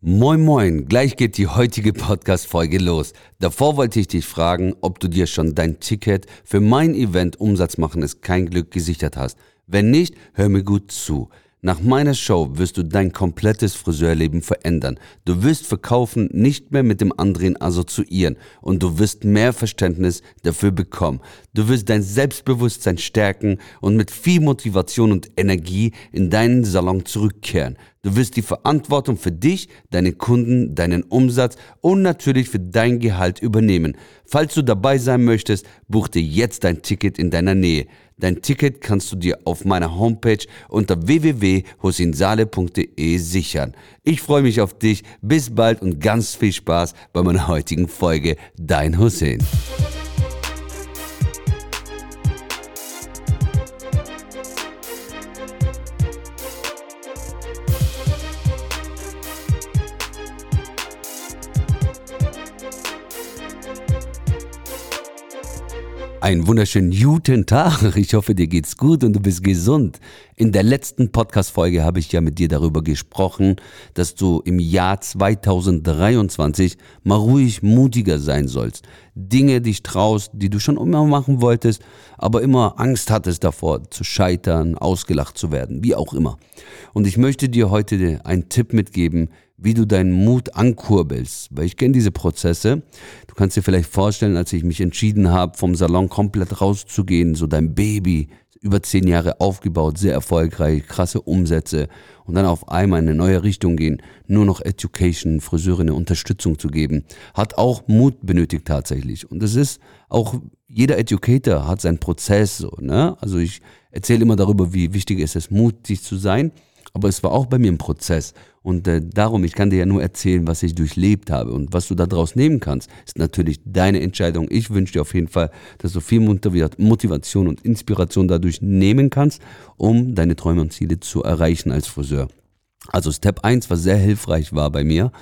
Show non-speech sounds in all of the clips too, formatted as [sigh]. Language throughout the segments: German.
Moin Moin, gleich geht die heutige Podcast-Folge los. Davor wollte ich dich fragen, ob du dir schon dein Ticket für mein Event Umsatz machen ist kein Glück gesichert hast. Wenn nicht, hör mir gut zu. Nach meiner Show wirst du dein komplettes Friseurleben verändern. Du wirst verkaufen nicht mehr mit dem anderen assoziieren und du wirst mehr Verständnis dafür bekommen. Du wirst dein Selbstbewusstsein stärken und mit viel Motivation und Energie in deinen Salon zurückkehren. Du wirst die Verantwortung für dich, deine Kunden, deinen Umsatz und natürlich für dein Gehalt übernehmen. Falls du dabei sein möchtest, buch dir jetzt dein Ticket in deiner Nähe. Dein Ticket kannst du dir auf meiner Homepage unter www.hosinsale.de sichern. Ich freue mich auf dich. Bis bald und ganz viel Spaß bei meiner heutigen Folge. Dein Hussein. Einen wunderschönen guten Tag. Ich hoffe, dir geht's gut und du bist gesund. In der letzten Podcast-Folge habe ich ja mit dir darüber gesprochen, dass du im Jahr 2023 mal ruhig mutiger sein sollst. Dinge dich traust, die du schon immer machen wolltest, aber immer Angst hattest davor, zu scheitern, ausgelacht zu werden, wie auch immer. Und ich möchte dir heute einen Tipp mitgeben, wie du deinen Mut ankurbelst. Weil ich kenne diese Prozesse. Du kannst dir vielleicht vorstellen, als ich mich entschieden habe, vom Salon komplett rauszugehen, so dein Baby, über zehn Jahre aufgebaut, sehr erfolgreich, krasse Umsätze und dann auf einmal in eine neue Richtung gehen, nur noch Education, Friseurinnen Unterstützung zu geben, hat auch Mut benötigt tatsächlich. Und das ist auch, jeder Educator hat seinen Prozess so, ne? Also ich erzähle immer darüber, wie wichtig es ist, mutig zu sein aber es war auch bei mir ein Prozess. Und äh, darum, ich kann dir ja nur erzählen, was ich durchlebt habe. Und was du daraus nehmen kannst, ist natürlich deine Entscheidung. Ich wünsche dir auf jeden Fall, dass du viel Motivation und Inspiration dadurch nehmen kannst, um deine Träume und Ziele zu erreichen als Friseur. Also Step 1, was sehr hilfreich war bei mir,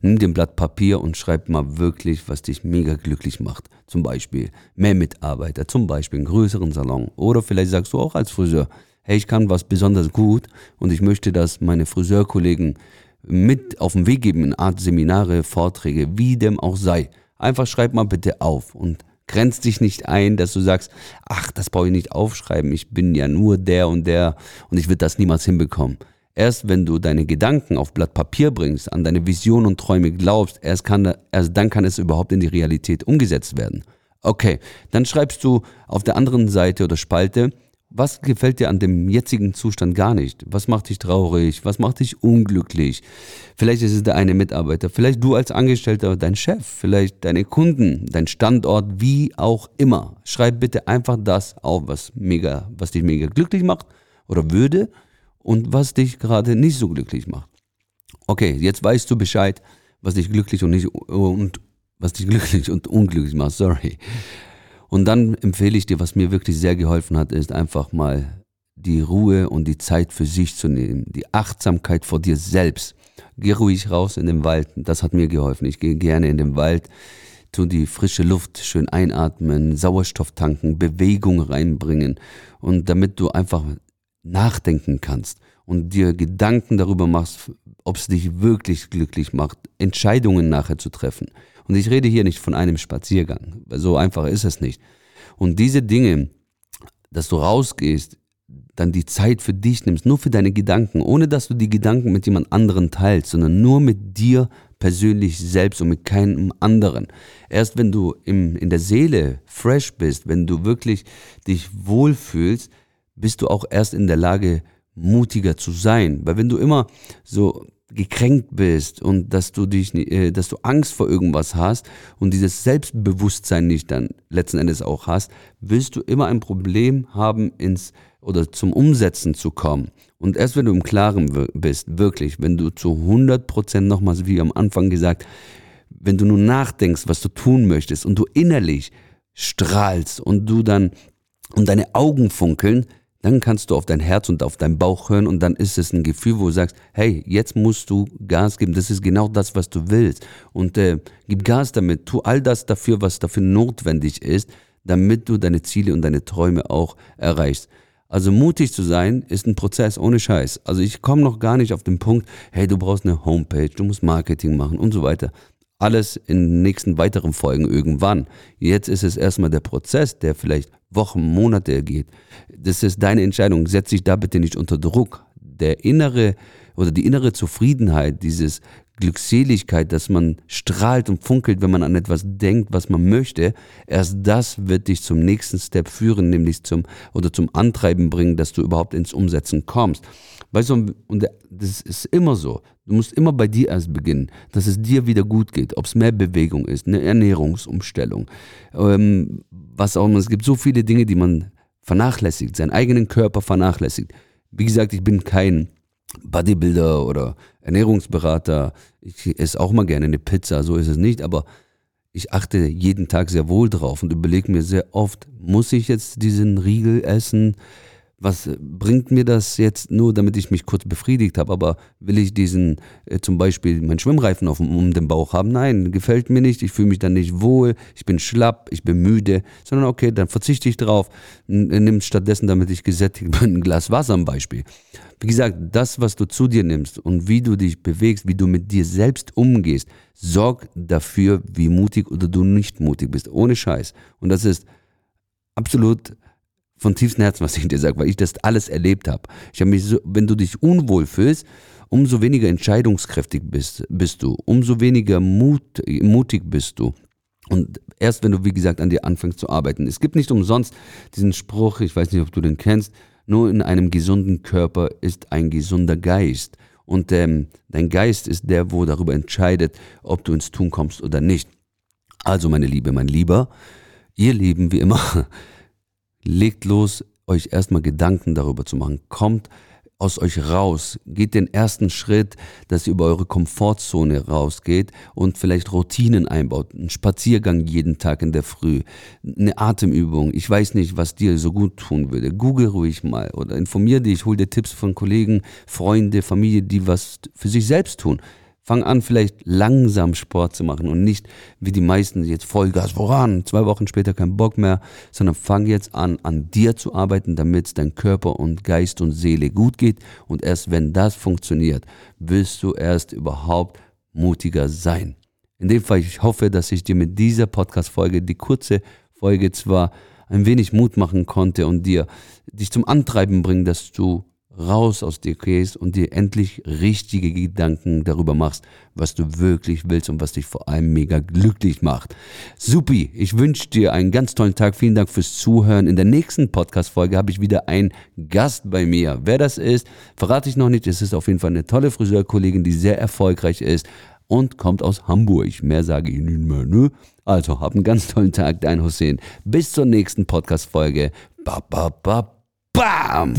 nimm dir ein Blatt Papier und schreib mal wirklich, was dich mega glücklich macht. Zum Beispiel mehr Mitarbeiter, zum Beispiel einen größeren Salon. Oder vielleicht sagst du auch als Friseur, hey, ich kann was besonders gut und ich möchte, dass meine Friseurkollegen mit auf den Weg geben in Art Seminare, Vorträge, wie dem auch sei. Einfach schreib mal bitte auf und grenzt dich nicht ein, dass du sagst, ach, das brauche ich nicht aufschreiben, ich bin ja nur der und der und ich würde das niemals hinbekommen. Erst wenn du deine Gedanken auf Blatt Papier bringst, an deine Vision und Träume glaubst, erst, kann, erst dann kann es überhaupt in die Realität umgesetzt werden. Okay, dann schreibst du auf der anderen Seite oder Spalte, was gefällt dir an dem jetzigen Zustand gar nicht? Was macht dich traurig? Was macht dich unglücklich? Vielleicht ist es der eine Mitarbeiter, vielleicht du als Angestellter, dein Chef, vielleicht deine Kunden, dein Standort, wie auch immer. Schreib bitte einfach das auf, was mega, was dich mega glücklich macht oder würde und was dich gerade nicht so glücklich macht. Okay, jetzt weißt du Bescheid, was dich glücklich und nicht und was dich glücklich und unglücklich macht. Sorry. Und dann empfehle ich dir, was mir wirklich sehr geholfen hat, ist einfach mal die Ruhe und die Zeit für sich zu nehmen, die Achtsamkeit vor dir selbst. Geh ruhig raus in den Wald, das hat mir geholfen. Ich gehe gerne in den Wald, tu die frische Luft schön einatmen, Sauerstoff tanken, Bewegung reinbringen und damit du einfach nachdenken kannst und dir Gedanken darüber machst, ob es dich wirklich glücklich macht, Entscheidungen nachher zu treffen. Und ich rede hier nicht von einem Spaziergang. So einfach ist es nicht. Und diese Dinge, dass du rausgehst, dann die Zeit für dich nimmst, nur für deine Gedanken, ohne dass du die Gedanken mit jemand anderen teilst, sondern nur mit dir persönlich selbst und mit keinem anderen. Erst wenn du im, in der Seele fresh bist, wenn du wirklich dich wohlfühlst, bist du auch erst in der Lage, mutiger zu sein. Weil wenn du immer so gekränkt bist und dass du dich, äh, dass du Angst vor irgendwas hast und dieses Selbstbewusstsein nicht dann letzten Endes auch hast, wirst du immer ein Problem haben, ins oder zum Umsetzen zu kommen. Und erst wenn du im Klaren bist, wirklich, wenn du zu 100 Prozent nochmals, wie am Anfang gesagt, wenn du nur nachdenkst, was du tun möchtest und du innerlich strahlst und du dann und deine Augen funkeln, dann kannst du auf dein Herz und auf deinen Bauch hören und dann ist es ein Gefühl, wo du sagst, hey, jetzt musst du Gas geben, das ist genau das, was du willst und äh, gib Gas damit, tu all das dafür, was dafür notwendig ist, damit du deine Ziele und deine Träume auch erreichst. Also mutig zu sein ist ein Prozess ohne Scheiß. Also ich komme noch gar nicht auf den Punkt, hey, du brauchst eine Homepage, du musst Marketing machen und so weiter. Alles in den nächsten weiteren Folgen irgendwann. Jetzt ist es erstmal der Prozess, der vielleicht Wochen, Monate geht. Das ist deine Entscheidung. Setz dich da bitte nicht unter Druck. Der innere oder die innere Zufriedenheit, dieses Glückseligkeit, dass man strahlt und funkelt, wenn man an etwas denkt, was man möchte, erst das wird dich zum nächsten Step führen, nämlich zum oder zum Antreiben bringen, dass du überhaupt ins Umsetzen kommst. Weißt du, und das ist immer so. Du musst immer bei dir erst beginnen, dass es dir wieder gut geht, ob es mehr Bewegung ist, eine Ernährungsumstellung, ähm, was auch immer. Es gibt so viele Dinge, die man vernachlässigt, seinen eigenen Körper vernachlässigt. Wie gesagt, ich bin kein Bodybuilder oder Ernährungsberater. Ich esse auch mal gerne eine Pizza, so ist es nicht, aber ich achte jeden Tag sehr wohl drauf und überlege mir sehr oft, muss ich jetzt diesen Riegel essen? Was bringt mir das jetzt nur, damit ich mich kurz befriedigt habe, aber will ich diesen, äh, zum Beispiel meinen Schwimmreifen auf, um den Bauch haben? Nein, gefällt mir nicht, ich fühle mich dann nicht wohl, ich bin schlapp, ich bin müde, sondern okay, dann verzichte ich drauf, nimm stattdessen, damit ich gesättigt [laughs] bin, ein Glas Wasser am Beispiel. Wie gesagt, das, was du zu dir nimmst und wie du dich bewegst, wie du mit dir selbst umgehst, sorgt dafür, wie mutig oder du nicht mutig bist, ohne Scheiß. Und das ist absolut von tiefstem Herzen, was ich dir sage, weil ich das alles erlebt habe. Ich habe mich so, wenn du dich unwohl fühlst, umso weniger entscheidungskräftig bist, bist du, umso weniger Mut, mutig bist du. Und erst wenn du, wie gesagt, an dir anfängst zu arbeiten. Es gibt nicht umsonst diesen Spruch, ich weiß nicht, ob du den kennst, nur in einem gesunden Körper ist ein gesunder Geist. Und ähm, dein Geist ist der, wo darüber entscheidet, ob du ins Tun kommst oder nicht. Also, meine Liebe, mein Lieber, ihr Lieben, wie immer, [laughs] legt los, euch erstmal Gedanken darüber zu machen. Kommt aus euch raus, geht den ersten Schritt, dass ihr über eure Komfortzone rausgeht und vielleicht Routinen einbaut. Ein Spaziergang jeden Tag in der Früh, eine Atemübung. Ich weiß nicht, was dir so gut tun würde. Google ruhig mal oder informier dich, hol dir Tipps von Kollegen, Freunde, Familie, die was für sich selbst tun. Fang an, vielleicht langsam Sport zu machen und nicht wie die meisten jetzt Vollgas voran, zwei Wochen später kein Bock mehr, sondern fang jetzt an, an dir zu arbeiten, damit es dein Körper und Geist und Seele gut geht. Und erst wenn das funktioniert, wirst du erst überhaupt mutiger sein. In dem Fall, ich hoffe, dass ich dir mit dieser Podcast-Folge, die kurze Folge zwar ein wenig Mut machen konnte und dir dich zum Antreiben bringen, dass du raus aus dir gehst und dir endlich richtige Gedanken darüber machst, was du wirklich willst und was dich vor allem mega glücklich macht. Supi, ich wünsche dir einen ganz tollen Tag. Vielen Dank fürs Zuhören. In der nächsten Podcast-Folge habe ich wieder einen Gast bei mir. Wer das ist, verrate ich noch nicht. Es ist auf jeden Fall eine tolle Friseurkollegin, die sehr erfolgreich ist und kommt aus Hamburg. Mehr sage ich nicht mehr, ne? Also, hab einen ganz tollen Tag, dein Hussein. Bis zur nächsten Podcast-Folge. Ba, ba, ba, bam!